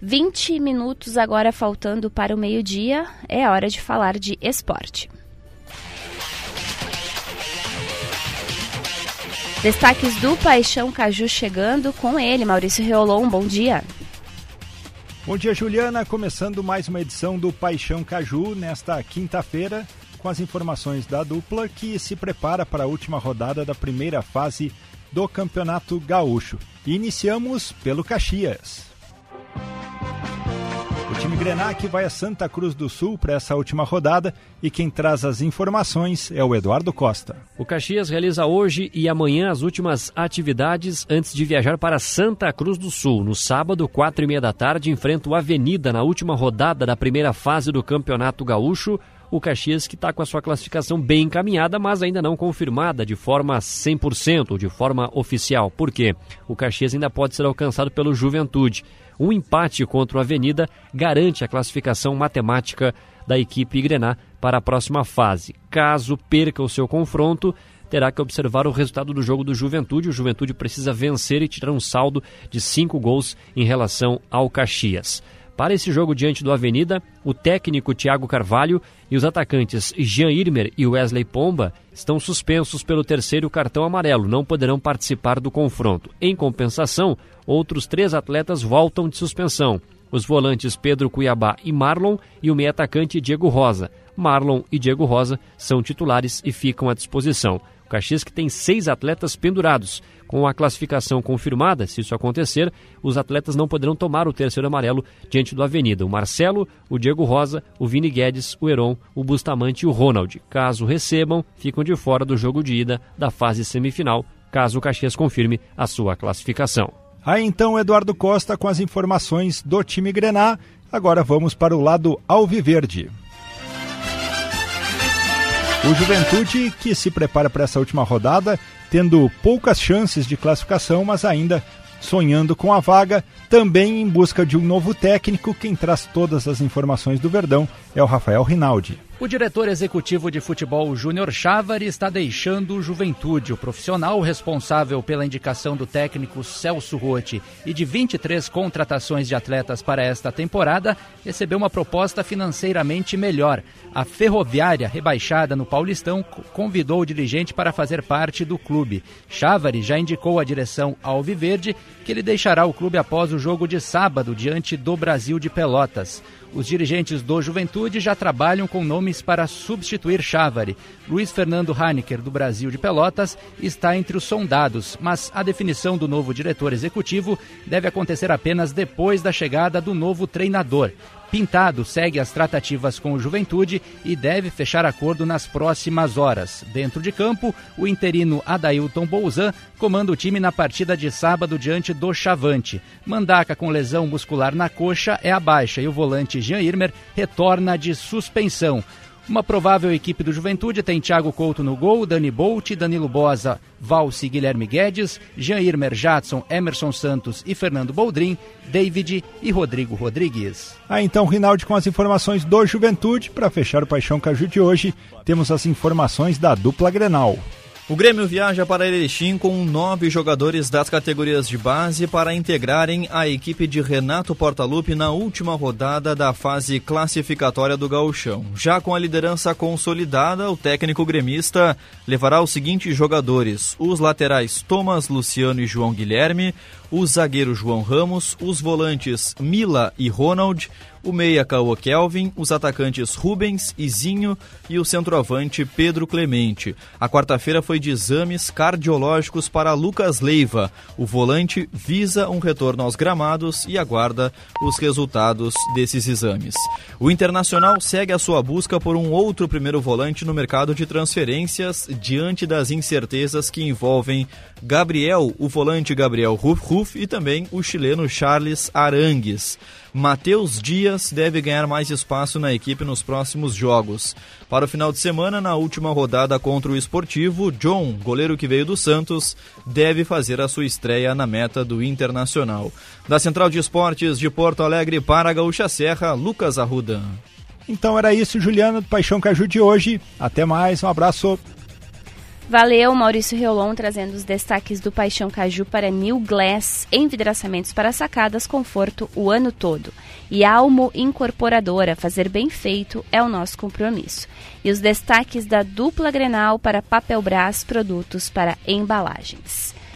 20 minutos agora faltando para o meio-dia, é hora de falar de esporte. Destaques do Paixão Caju chegando com ele, Maurício Reolon, bom dia. Bom dia, Juliana. Começando mais uma edição do Paixão Caju nesta quinta-feira, com as informações da dupla que se prepara para a última rodada da primeira fase do Campeonato Gaúcho. Iniciamos pelo Caxias time Grenac vai a Santa Cruz do Sul para essa última rodada e quem traz as informações é o Eduardo Costa. O Caxias realiza hoje e amanhã as últimas atividades antes de viajar para Santa Cruz do Sul. No sábado, quatro e meia da tarde, enfrenta o Avenida na última rodada da primeira fase do Campeonato Gaúcho o Caxias que está com a sua classificação bem encaminhada, mas ainda não confirmada de forma 100%, de forma oficial. Por quê? O Caxias ainda pode ser alcançado pelo Juventude. Um empate contra o Avenida garante a classificação matemática da equipe Grená para a próxima fase. Caso perca o seu confronto, terá que observar o resultado do jogo do Juventude. O Juventude precisa vencer e tirar um saldo de cinco gols em relação ao Caxias. Para esse jogo diante do Avenida, o técnico Thiago Carvalho e os atacantes Jean Irmer e Wesley Pomba estão suspensos pelo terceiro cartão amarelo, não poderão participar do confronto. Em compensação, outros três atletas voltam de suspensão: os volantes Pedro Cuiabá e Marlon e o meio-atacante Diego Rosa. Marlon e Diego Rosa são titulares e ficam à disposição. O Caxias que tem seis atletas pendurados. Com a classificação confirmada, se isso acontecer, os atletas não poderão tomar o terceiro amarelo diante do Avenida. O Marcelo, o Diego Rosa, o Vini Guedes, o Heron, o Bustamante e o Ronald. Caso recebam, ficam de fora do jogo de ida da fase semifinal, caso o Caxias confirme a sua classificação. Aí então, Eduardo Costa com as informações do time Grená. Agora vamos para o lado alviverde. O Juventude que se prepara para essa última rodada, tendo poucas chances de classificação, mas ainda sonhando com a vaga, também em busca de um novo técnico. Quem traz todas as informações do Verdão é o Rafael Rinaldi. O diretor executivo de futebol Júnior Chávari está deixando o Juventude. O profissional responsável pela indicação do técnico Celso Rotti e de 23 contratações de atletas para esta temporada recebeu uma proposta financeiramente melhor. A Ferroviária, rebaixada no Paulistão, convidou o dirigente para fazer parte do clube. Chávari já indicou à direção Alviverde que ele deixará o clube após o jogo de sábado diante do Brasil de Pelotas. Os dirigentes do Juventude já trabalham com para substituir Chávari. Luiz Fernando Haneker, do Brasil de Pelotas, está entre os sondados, mas a definição do novo diretor executivo deve acontecer apenas depois da chegada do novo treinador. Pintado segue as tratativas com o Juventude e deve fechar acordo nas próximas horas. Dentro de campo, o interino Adailton Bouzan comanda o time na partida de sábado diante do Chavante. Mandaca com lesão muscular na coxa é a baixa e o volante Jean Irmer retorna de suspensão. Uma provável equipe do Juventude tem Thiago Couto no gol, Dani Bolt, Danilo Bosa, Valsi Guilherme Guedes, Jean Irmer Jadson, Emerson Santos e Fernando Boldrin, David e Rodrigo Rodrigues. Ah, então, Rinaldi, com as informações do Juventude, para fechar o Paixão Caju de hoje, temos as informações da dupla Grenal. O Grêmio viaja para Erechim com nove jogadores das categorias de base para integrarem a equipe de Renato Portaluppi na última rodada da fase classificatória do Gauchão. Já com a liderança consolidada, o técnico gremista levará os seguintes jogadores: os laterais Thomas, Luciano e João Guilherme, o zagueiro João Ramos, os volantes Mila e Ronald, o meia Caô Kelvin, os atacantes Rubens, Izinho e o centroavante Pedro Clemente. A quarta-feira foi de exames cardiológicos para Lucas Leiva. O volante visa um retorno aos gramados e aguarda os resultados desses exames. O Internacional segue a sua busca por um outro primeiro volante no mercado de transferências diante das incertezas que envolvem Gabriel, o volante Gabriel Ruf, Ruf e também o chileno Charles Arangues. Matheus Dias deve ganhar mais espaço na equipe nos próximos jogos. Para o final de semana, na última rodada contra o Esportivo, John, goleiro que veio do Santos, deve fazer a sua estreia na meta do Internacional. Da Central de Esportes de Porto Alegre para a Gaúcha Serra, Lucas Arruda. Então era isso, Juliana, do Paixão Caju de hoje. Até mais, um abraço. Valeu, Maurício Riolon, trazendo os destaques do Paixão Caju para New Glass, envidraçamentos para sacadas, conforto o ano todo. E Almo Incorporadora, fazer bem feito é o nosso compromisso. E os destaques da dupla Grenal para Papel Brás, produtos para embalagens.